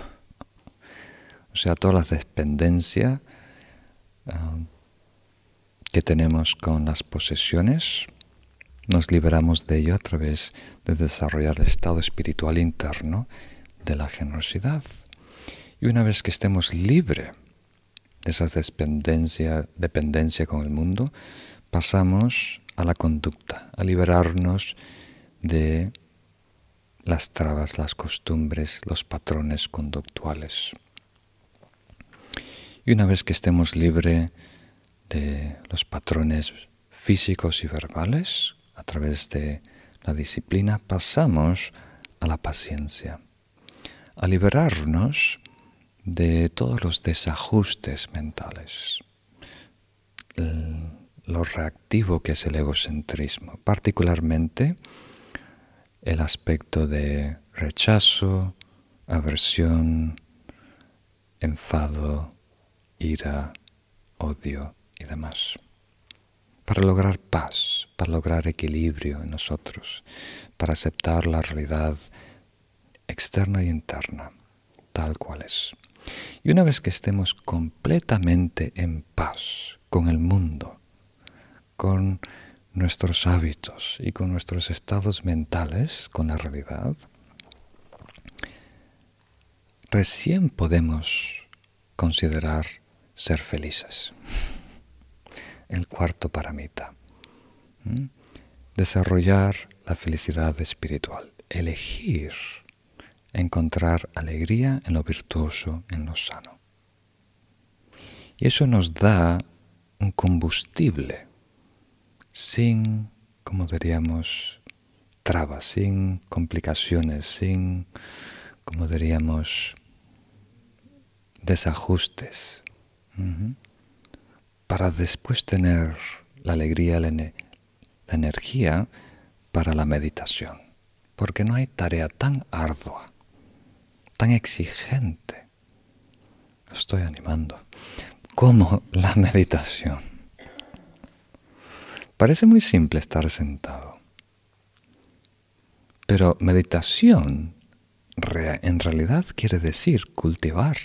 O sea, toda la dependencia ah, que tenemos con las posesiones, nos liberamos de ello a través de desarrollar el estado espiritual interno de la generosidad. Y una vez que estemos libres de esa dependencia, dependencia con el mundo, pasamos a la conducta, a liberarnos de las trabas, las costumbres, los patrones conductuales. Y una vez que estemos libres de los patrones físicos y verbales, a través de la disciplina, pasamos a la paciencia a liberarnos de todos los desajustes mentales, lo reactivo que es el egocentrismo, particularmente el aspecto de rechazo, aversión, enfado, ira, odio y demás. Para lograr paz, para lograr equilibrio en nosotros, para aceptar la realidad externa y interna, tal cual es. Y una vez que estemos completamente en paz con el mundo, con nuestros hábitos y con nuestros estados mentales, con la realidad, recién podemos considerar ser felices. El cuarto paramita. Desarrollar la felicidad espiritual. Elegir encontrar alegría en lo virtuoso, en lo sano. Y eso nos da un combustible sin, como diríamos, trabas, sin complicaciones, sin, como diríamos, desajustes. para después tener la alegría, la, energía para la meditación. Porque no hay tarea tan ardua, tan exigente, estoy animando, como la meditación. Parece muy simple estar sentado, pero meditación en realidad quiere decir cultivar,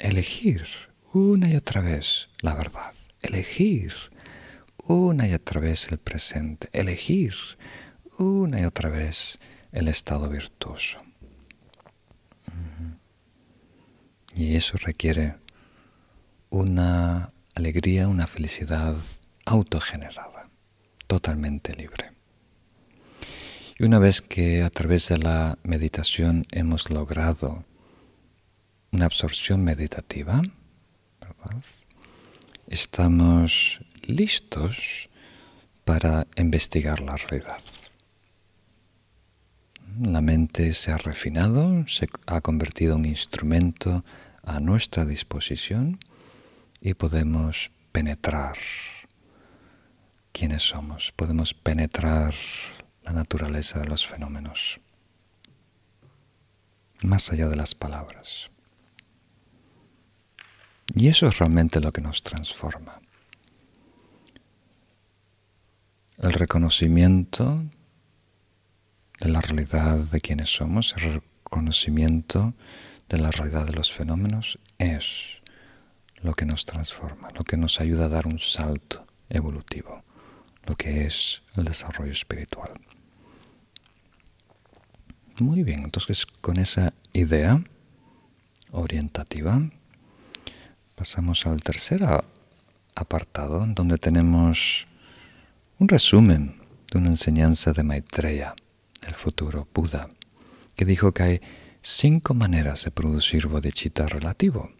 elegir una y otra vez la verdad, elegir una y otra vez el presente, elegir una y otra vez el estado virtuoso. Y eso requiere una alegría, una felicidad autogenerada, totalmente libre. Y una vez que a través de la meditación hemos logrado una absorción meditativa, estamos listos para investigar la realidad. La mente se ha refinado, se ha convertido en un instrumento a nuestra disposición y podemos penetrar quiénes somos, podemos penetrar la naturaleza de los fenómenos, más allá de las palabras. Y eso es realmente lo que nos transforma. El reconocimiento de la realidad de quienes somos, el reconocimiento de la realidad de los fenómenos es lo que nos transforma, lo que nos ayuda a dar un salto evolutivo, lo que es el desarrollo espiritual. Muy bien, entonces con esa idea orientativa pasamos al tercer apartado donde tenemos un resumen de una enseñanza de Maitreya, el futuro Buda, que dijo que hay cinco maneras de producir bodhicitta relativo.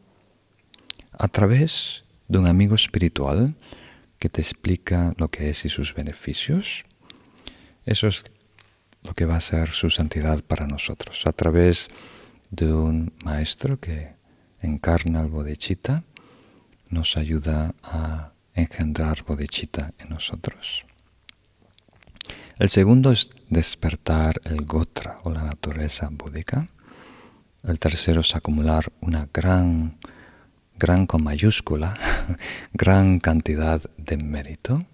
A través de un amigo espiritual que te explica lo que es y sus beneficios. Eso es lo que va a ser su santidad para nosotros, a través de un maestro que encarna el bodhicitta, nos ayuda a engendrar bodhicitta en nosotros. El segundo es despertar el gotra o la naturaleza búdica. El tercero es acumular una gran, gran con mayúscula, gran cantidad de mérito.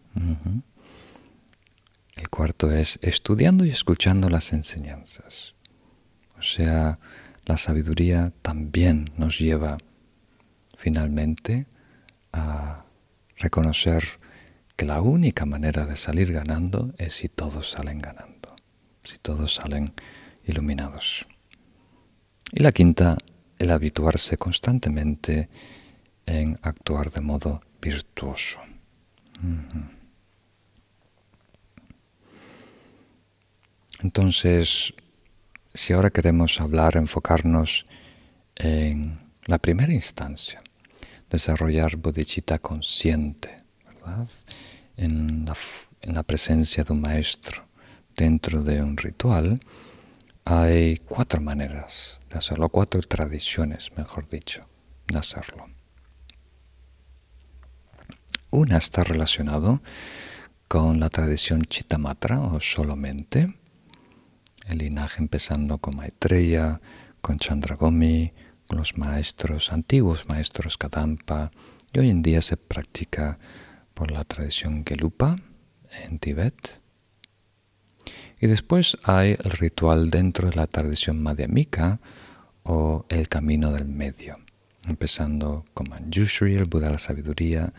El cuarto es estudiando y escuchando las enseñanzas. O sea, la sabiduría también nos lleva finalmente a reconocer que la única manera de salir ganando es si todos salen ganando, si todos salen iluminados. Y la quinta, el habituarse constantemente en actuar de modo virtuoso. Entonces, si ahora queremos hablar, enfocarnos en la primera instancia, desarrollar bodhicitta consciente, ¿verdad? En la, en la presencia de un maestro dentro de un ritual, hay cuatro maneras hacerlo, cuatro tradiciones, mejor dicho, de hacerlo. Una está relacionado con la tradición Chittamatra o solamente, el linaje empezando con Maitreya, con Chandragomi, con los maestros, antiguos maestros Kadampa, y hoy en día se practica por la tradición Gelupa en Tibet. Y después hay el ritual dentro de la tradición Madhyamika o el camino del medio, empezando con Manjushri, el Buda de la sabiduría,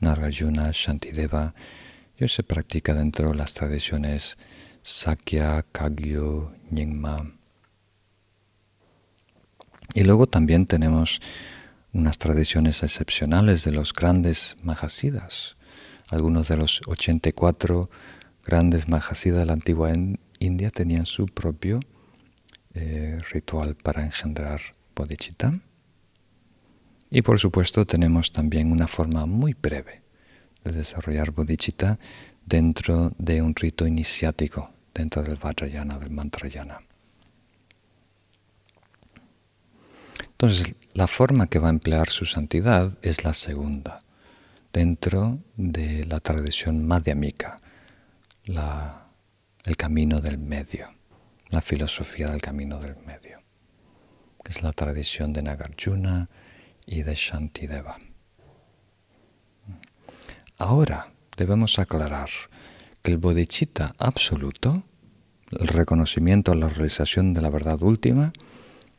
Narayuna, Shantideva, y hoy se practica dentro de las tradiciones Sakya, Kagyu, Nyingma. Y luego también tenemos unas tradiciones excepcionales de los grandes Mahasidas. Algunos de los 84 grandes Mahasidas de la antigua India tenían su propio eh, ritual para engendrar bodhicitta. Y por supuesto tenemos también una forma muy breve de desarrollar bodhicitta dentro de un rito iniciático dentro del Vajrayana, del Mantrayana. Entonces, la forma que va a emplear su santidad es la segunda, dentro de la tradición madhyamika, la, el camino del medio, la filosofía del camino del medio, que es la tradición de Nagarjuna y de Shantideva. Ahora debemos aclarar que el bodhicitta absoluto, el reconocimiento, la realización de la verdad última,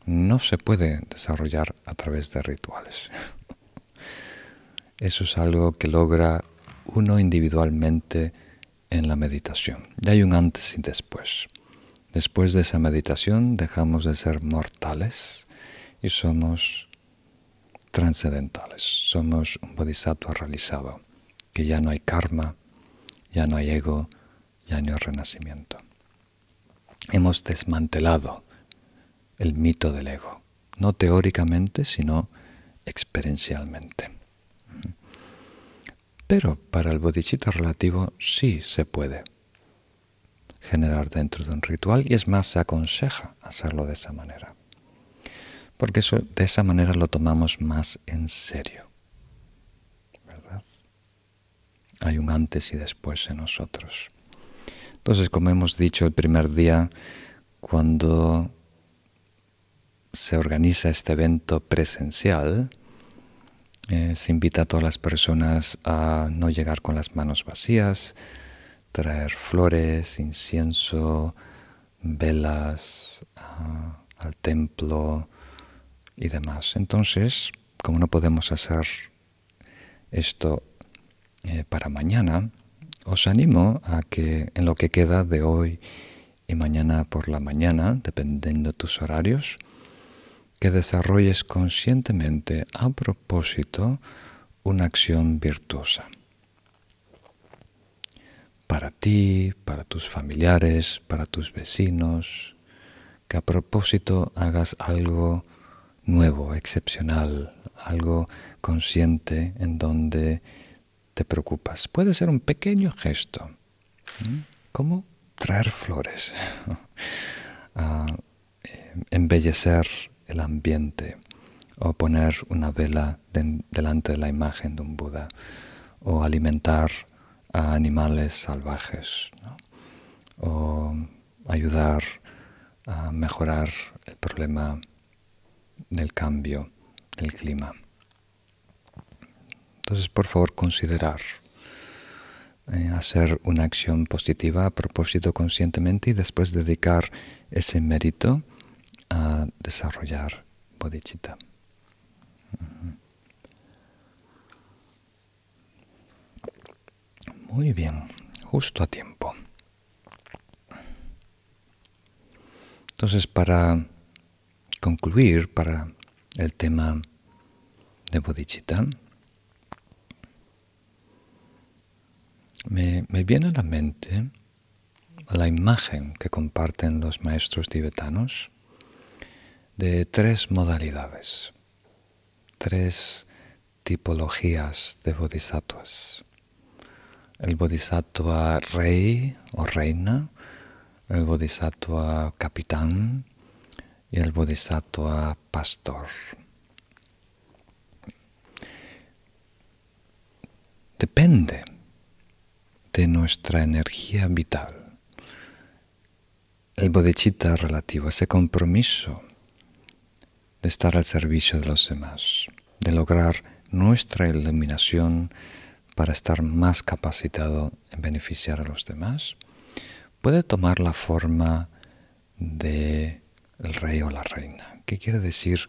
no se puede desarrollar a través de rituales. Eso es algo que logra uno individualmente en la meditación. Y hay un antes y después. Después de esa meditación dejamos de ser mortales y somos trascendentales. Somos un bodhisattva realizado, que ya no hay karma, ya no hay ego, ya no hay renacimiento. Hemos desmantelado el mito del ego, no teóricamente, sino experiencialmente. Pero para el bodhicitta relativo sí se puede generar dentro de un ritual y es más, se aconseja hacerlo de esa manera. Porque eso, de esa manera lo tomamos más en serio. ¿Verdad? Hay un antes y después en nosotros. Entonces, como hemos dicho el primer día, cuando se organiza este evento presencial, eh, se invita a todas las personas a no llegar con las manos vacías, traer flores, incienso, velas al templo y demás. Entonces, como no podemos hacer esto eh, para mañana, os animo a que en lo que queda de hoy y mañana por la mañana, dependiendo de tus horarios, que desarrolles conscientemente a propósito una acción virtuosa. Para ti, para tus familiares, para tus vecinos, que a propósito hagas algo nuevo, excepcional, algo consciente en donde te preocupas. Puede ser un pequeño gesto, como traer flores, ah, embellecer el ambiente o poner una vela delante de la imagen de un Buda o alimentar a animales salvajes o ayudar a mejorar el problema del cambio del clima. Entonces, por favor, considerar eh, hacer una acción positiva a propósito conscientemente y después dedicar ese mérito a desarrollar bodhicitta. Muy bien, justo a tiempo. Entonces, para concluir, para el tema de bodhicitta, me, me viene a la mente la imagen que comparten los maestros tibetanos de tres modalidades, tres tipologías de bodhisattvas. El bodhisattva rey o reina, el bodhisattva capitán y el bodhisattva pastor. Depende de nuestra energía vital. El bodhicitta relativo, ese compromiso de estar al servicio de los demás, de lograr nuestra iluminación para estar más capacitado en beneficiar a los demás, puede tomar la forma de el rey o la reina, que quiere decir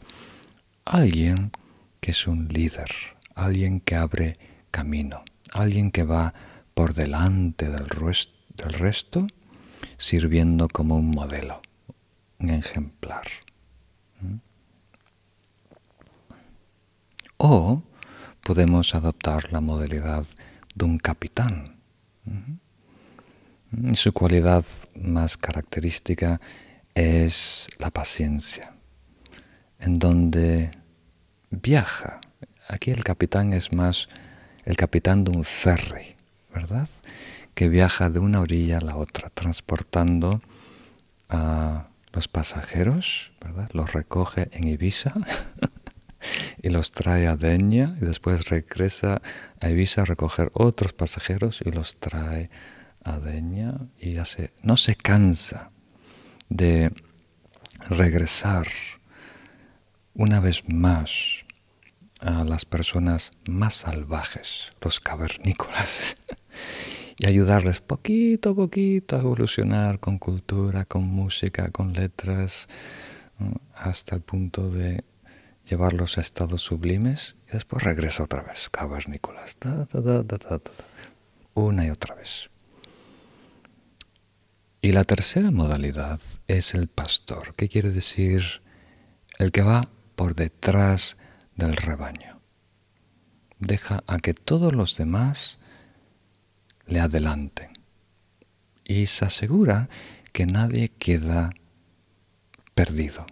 alguien que es un líder, alguien que abre camino, alguien que va por delante del, resto, sirviendo como un modelo, un ejemplar. O podemos adoptar la modalidad de un capitán. Su cualidad más característica es la paciencia, en donde viaja. Aquí el capitán es más el capitán de un ferry, ¿verdad? Que viaja de una orilla a la otra, transportando a los pasajeros, ¿verdad? Los recoge en Ibiza y los trae a Deña y después regresa a Ibiza a recoger otros pasajeros y los trae a Deña y no se cansa de regresar una vez más a las personas más salvajes, los cavernícolas, y ayudarles poquito a poquito a evolucionar con cultura, con música, con letras, hasta el punto de llevarlos a estados sublimes y después regresa otra vez, cavernícolas, una y otra vez. Y la tercera modalidad es el pastor. ¿Qué quiere decir? El que va por detrás del rebaño. Deja a que todos los demás le adelanten. Y se asegura que nadie queda perdido,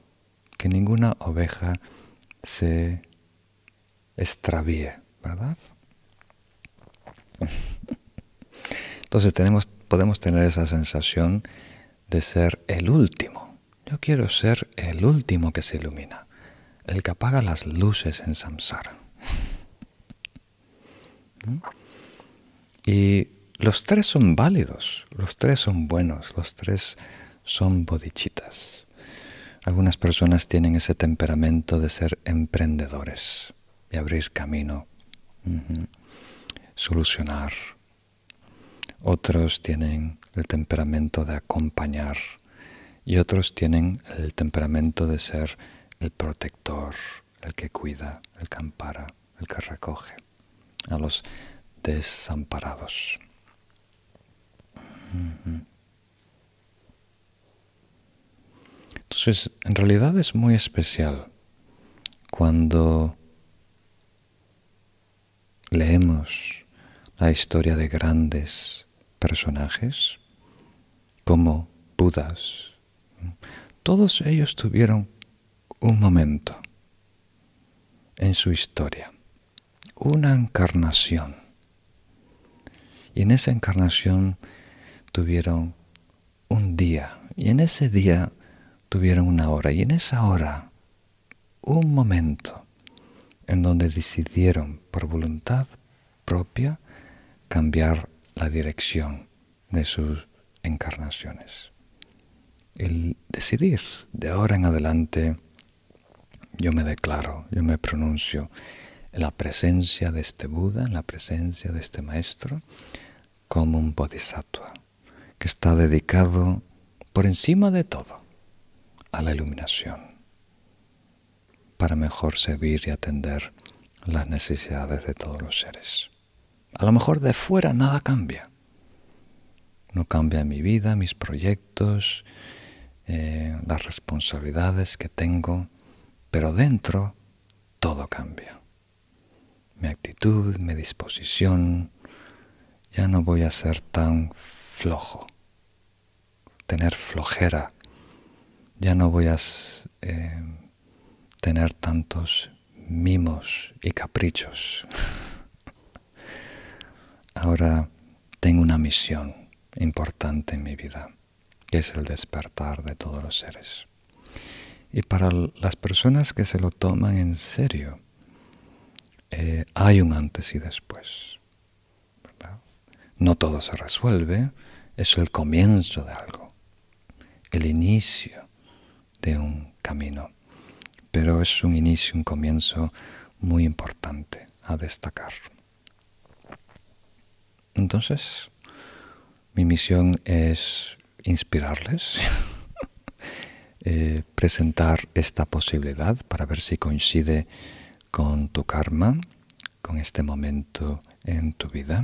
que ninguna oveja se extravíe, ¿verdad? Entonces tenemos, podemos tener esa sensación de ser el último. Yo quiero ser el último que se ilumina, el que apaga las luces en samsara. Y los tres son válidos, los tres son buenos, los tres son bodichitas. Algunas personas tienen ese temperamento de ser emprendedores, de abrir camino, solucionar. Otros tienen el temperamento de acompañar y otros tienen el temperamento de ser el protector, el que cuida, el que ampara, el que recoge a los desamparados. Entonces, en realidad es muy especial cuando leemos la historia de grandes personajes como Budas. Todos ellos tuvieron un momento en su historia, una encarnación. Y en esa encarnación tuvieron un día. Y en ese día tuvieron una hora y en esa hora un momento en donde decidieron por voluntad propia cambiar la dirección de sus encarnaciones. El decidir de ahora en adelante, yo me declaro, yo me pronuncio en la presencia de este Buda, en la presencia de este Maestro, como un bodhisattva, que está dedicado por encima de todo a la iluminación para mejor servir y atender las necesidades de todos los seres. A lo mejor de fuera nada cambia. No cambia mi vida, mis proyectos, eh, las responsabilidades que tengo, pero dentro todo cambia. Mi actitud, mi disposición, ya no voy a ser tan flojo, tener flojera ya no voy a eh, tener tantos mimos y caprichos. Ahora tengo una misión importante en mi vida, que es el despertar de todos los seres. Y para las personas que se lo toman en serio, eh, hay un antes y después. No todo se resuelve, es el comienzo de algo, el inicio de un camino. Pero es un inicio, un comienzo muy importante a destacar. Entonces, mi misión es inspirarles, eh, presentar esta posibilidad para ver si coincide con tu karma, con este momento en tu vida